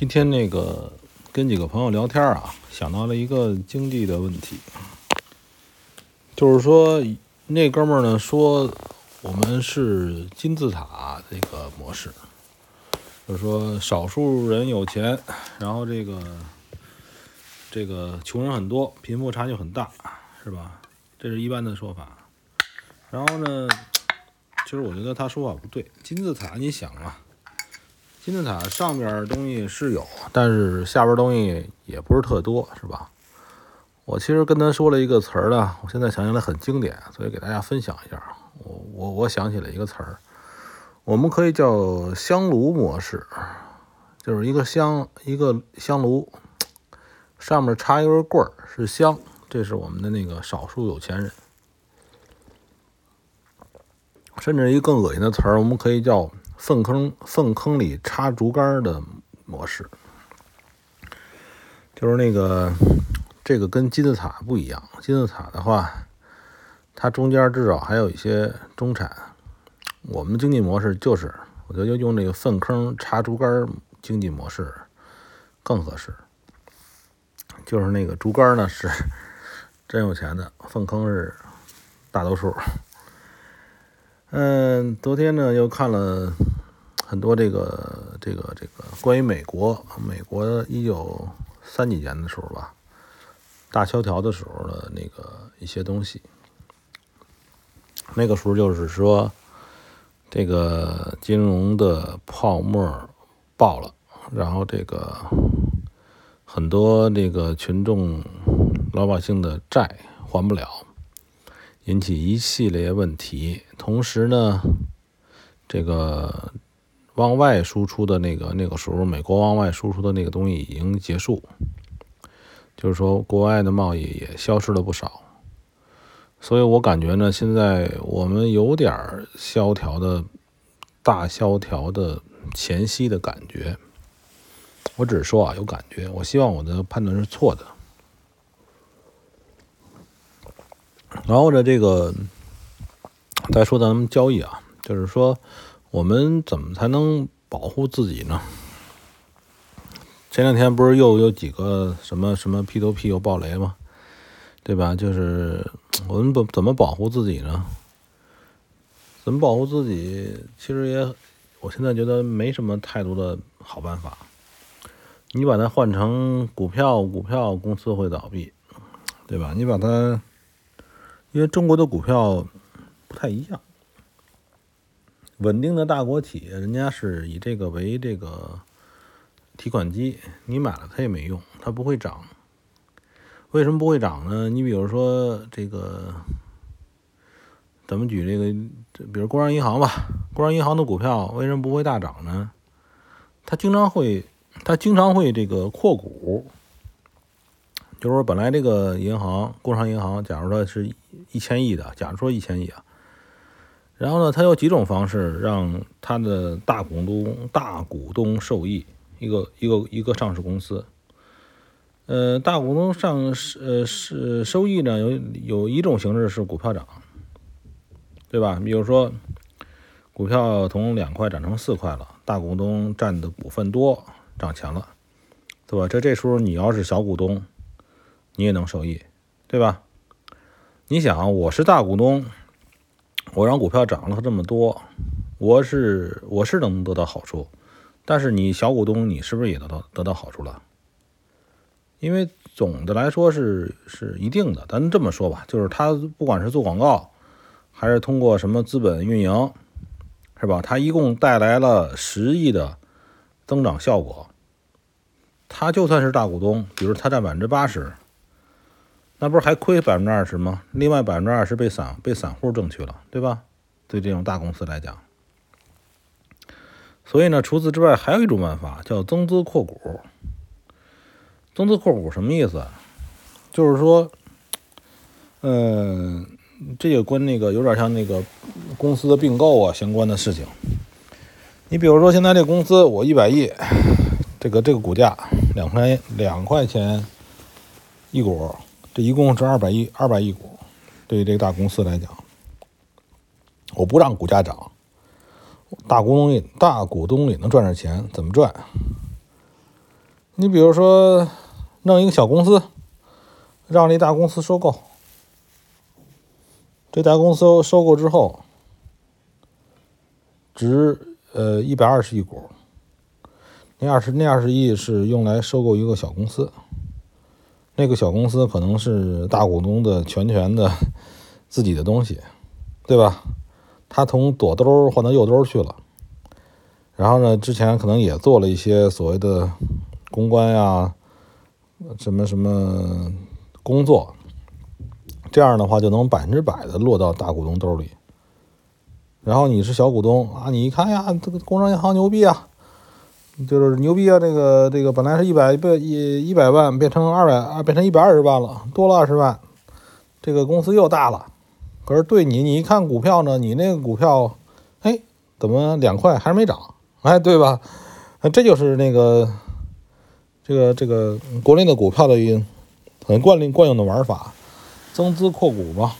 今天那个跟几个朋友聊天啊，想到了一个经济的问题，就是说那哥们儿呢说我们是金字塔这个模式，就是说少数人有钱，然后这个这个穷人很多，贫富差距很大，是吧？这是一般的说法。然后呢，其实我觉得他说法不对，金字塔你想啊。金字塔上面东西是有，但是下边东西也不是特多，是吧？我其实跟他说了一个词儿呢，我现在想起来很经典，所以给大家分享一下。我我我想起了一个词儿，我们可以叫香炉模式，就是一个香一个香炉，上面插一根棍儿是香，这是我们的那个少数有钱人。甚至一个更恶心的词儿，我们可以叫。粪坑粪坑里插竹竿的模式，就是那个这个跟金字塔不一样。金字塔的话，它中间至少还有一些中产。我们经济模式就是，我觉得用那个粪坑插竹竿经济模式更合适。就是那个竹竿呢是 真有钱的，粪坑是大多数。嗯，昨天呢又看了很多这个这个这个关于美国，美国一九三几年的时候吧，大萧条的时候的那个一些东西。那个时候就是说，这个金融的泡沫爆了，然后这个很多这个群众老百姓的债还不了。引起一系列问题，同时呢，这个往外输出的那个那个时候，美国往外输出的那个东西已经结束，就是说国外的贸易也消失了不少，所以我感觉呢，现在我们有点萧条的大萧条的前夕的感觉。我只是说啊，有感觉，我希望我的判断是错的。然后呢，这个再说咱们交易啊，就是说我们怎么才能保护自己呢？前两天不是又有几个什么什么 P to P 又爆雷吗？对吧？就是我们怎怎么保护自己呢？怎么保护自己？其实也，我现在觉得没什么太多的好办法。你把它换成股票，股票公司会倒闭，对吧？你把它。因为中国的股票不太一样，稳定的大国企业，人家是以这个为这个提款机，你买了它也没用，它不会涨。为什么不会涨呢？你比如说这个，咱们举这个，比如工商银行吧，工商银行的股票为什么不会大涨呢？它经常会，它经常会这个扩股。就是说，本来这个银行，工商银行，假如说是一千亿的，假如说一千亿啊，然后呢，它有几种方式让它的大股东、大股东受益，一个一个一个上市公司，呃，大股东上呃是收益呢，有有一种形式是股票涨，对吧？比如说，股票从两块涨成四块了，大股东占的股份多，涨钱了，对吧？这这时候你要是小股东。你也能受益，对吧？你想，我是大股东，我让股票涨了这么多，我是我是能得到好处，但是你小股东，你是不是也得到得到好处了？因为总的来说是是一定的，咱这么说吧，就是他不管是做广告，还是通过什么资本运营，是吧？他一共带来了十亿的增长效果，他就算是大股东，比如他占百分之八十。那不是还亏百分之二十吗？另外百分之二十被散被散户挣去了，对吧？对这种大公司来讲，所以呢，除此之外还有一种办法叫增资扩股。增资扩股什么意思？就是说，嗯，这也跟那个有点像那个公司的并购啊相关的事情。你比如说，现在这公司我一百亿，这个这个股价两块两块钱一股。这一共是二百亿，二百亿股，对于这个大公司来讲，我不让股价涨，大股东里大股东也能赚点钱，怎么赚？你比如说弄一个小公司，让这大公司收购，这大公司收购之后，值呃一百二十亿股，那二十那二十亿是用来收购一个小公司，那个小公司可能是大股东的全权的自己的东西，对吧？他从左兜换到右兜去了，然后呢，之前可能也做了一些所谓的公关呀，什么什么工作，这样的话就能百分之百的落到大股东兜里。然后你是小股东啊，你一看呀，这个工商银行牛逼啊，就是牛逼啊，这个这个本来是一百一一百万变成二百啊，变成一百二十万了，多了二十万，这个公司又大了。可是对你，你一看股票呢，你那个股票，哎，怎么两块还是没涨？哎，对吧？这就是那个这个这个国内的股票的一很惯例惯用的玩法，增资扩股嘛，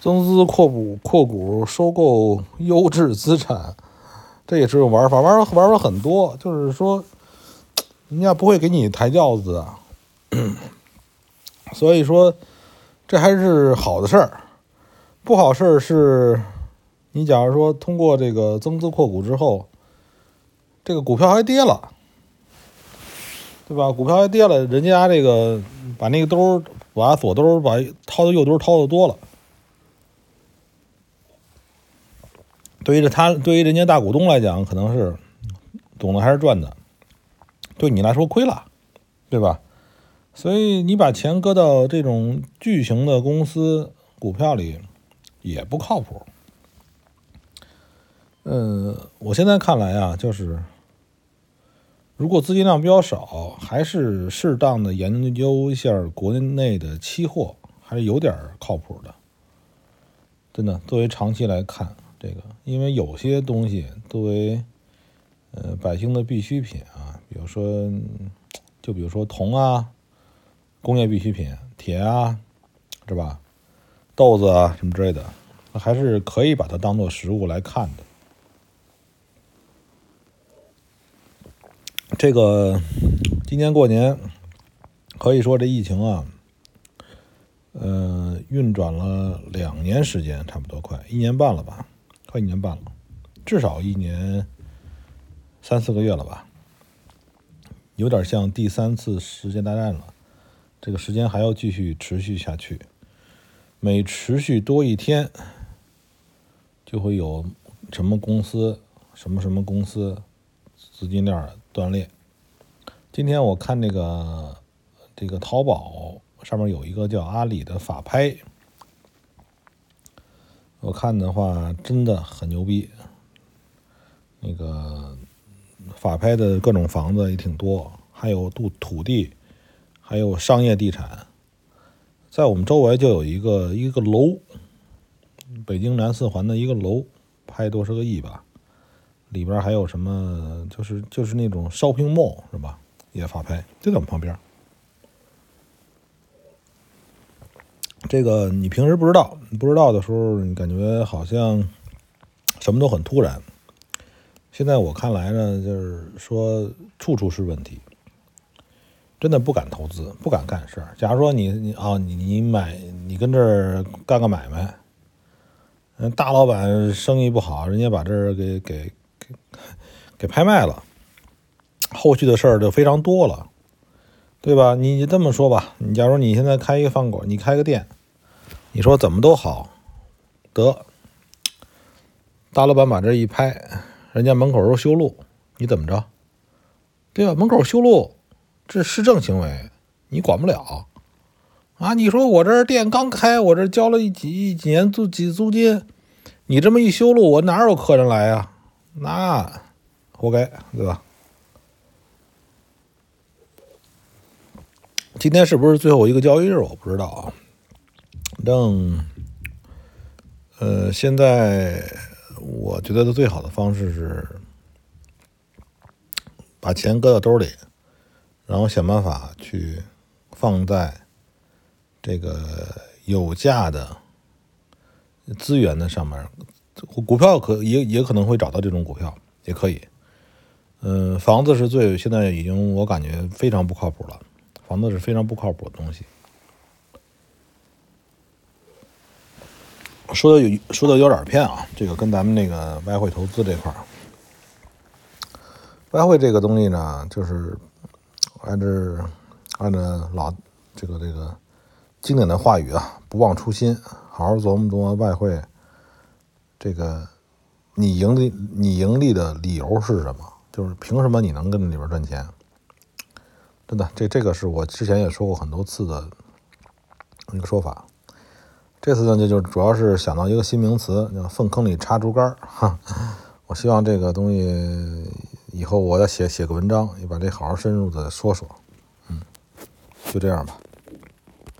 增资扩股扩股收购优质资产，这也是种玩法，玩玩法很多，就是说 人家不会给你抬轿子的，所以说这还是好的事儿。不好事儿是，你假如说通过这个增资扩股之后，这个股票还跌了，对吧？股票还跌了，人家这个把那个兜把左兜把掏的右兜掏的多了，对于他对于人家大股东来讲，可能是总的还是赚的，对你来说亏了，对吧？所以你把钱搁到这种巨型的公司股票里。也不靠谱。嗯，我现在看来啊，就是如果资金量比较少，还是适当的研究一下国内的期货，还是有点靠谱的。真的，作为长期来看，这个因为有些东西作为呃百姓的必需品啊，比如说就比如说铜啊，工业必需品，铁啊，是吧？豆子啊，什么之类的，还是可以把它当做食物来看的。这个今年过年，可以说这疫情啊，呃，运转了两年时间，差不多快一年半了吧，快一年半了，至少一年三四个月了吧，有点像第三次世界大战了，这个时间还要继续持续下去。每持续多一天，就会有什么公司、什么什么公司资金链断裂。今天我看那个这个淘宝上面有一个叫阿里的法拍，我看的话真的很牛逼。那个法拍的各种房子也挺多，还有土土地，还有商业地产。在我们周围就有一个一个楼，北京南四环的一个楼，拍多少个亿吧，里边还有什么？就是就是那种 shopping mall 是吧？也法拍，就在我们旁边。这个你平时不知道，不知道的时候，你感觉好像什么都很突然。现在我看来呢，就是说处处是问题。真的不敢投资，不敢干事儿。假如说你你啊，你你买，你跟这儿干个买卖，嗯，大老板生意不好，人家把这儿给给给给拍卖了，后续的事儿就非常多了，对吧？你你这么说吧，你假如你现在开一个饭馆，你开个店，你说怎么都好，得大老板把这一拍，人家门口都修路，你怎么着？对吧？门口修路。这市政行为，你管不了啊！你说我这店刚开，我这交了一几几年租几租金，你这么一修路，我哪有客人来呀？那活该，对吧？今天是不是最后一个交易日？我不知道啊。正，呃，现在我觉得的最好的方式是把钱搁到兜里。然后想办法去放在这个有价的资源的上面，股票可也也可能会找到这种股票，也可以。嗯，房子是最现在已经我感觉非常不靠谱了，房子是非常不靠谱的东西。说的有说的有点偏啊，这个跟咱们那个外汇投资这块儿，外汇这个东西呢，就是按照按照老这个这个经典的话语啊，不忘初心，好好琢磨琢磨外汇这个你盈利你盈利的理由是什么？就是凭什么你能跟里边赚钱？真的，这这个是我之前也说过很多次的一个说法。这次呢，就就主要是想到一个新名词，叫“粪坑里插竹竿”哈。我希望这个东西以后我再写写个文章，也把这好好深入的说说。嗯，就这样吧。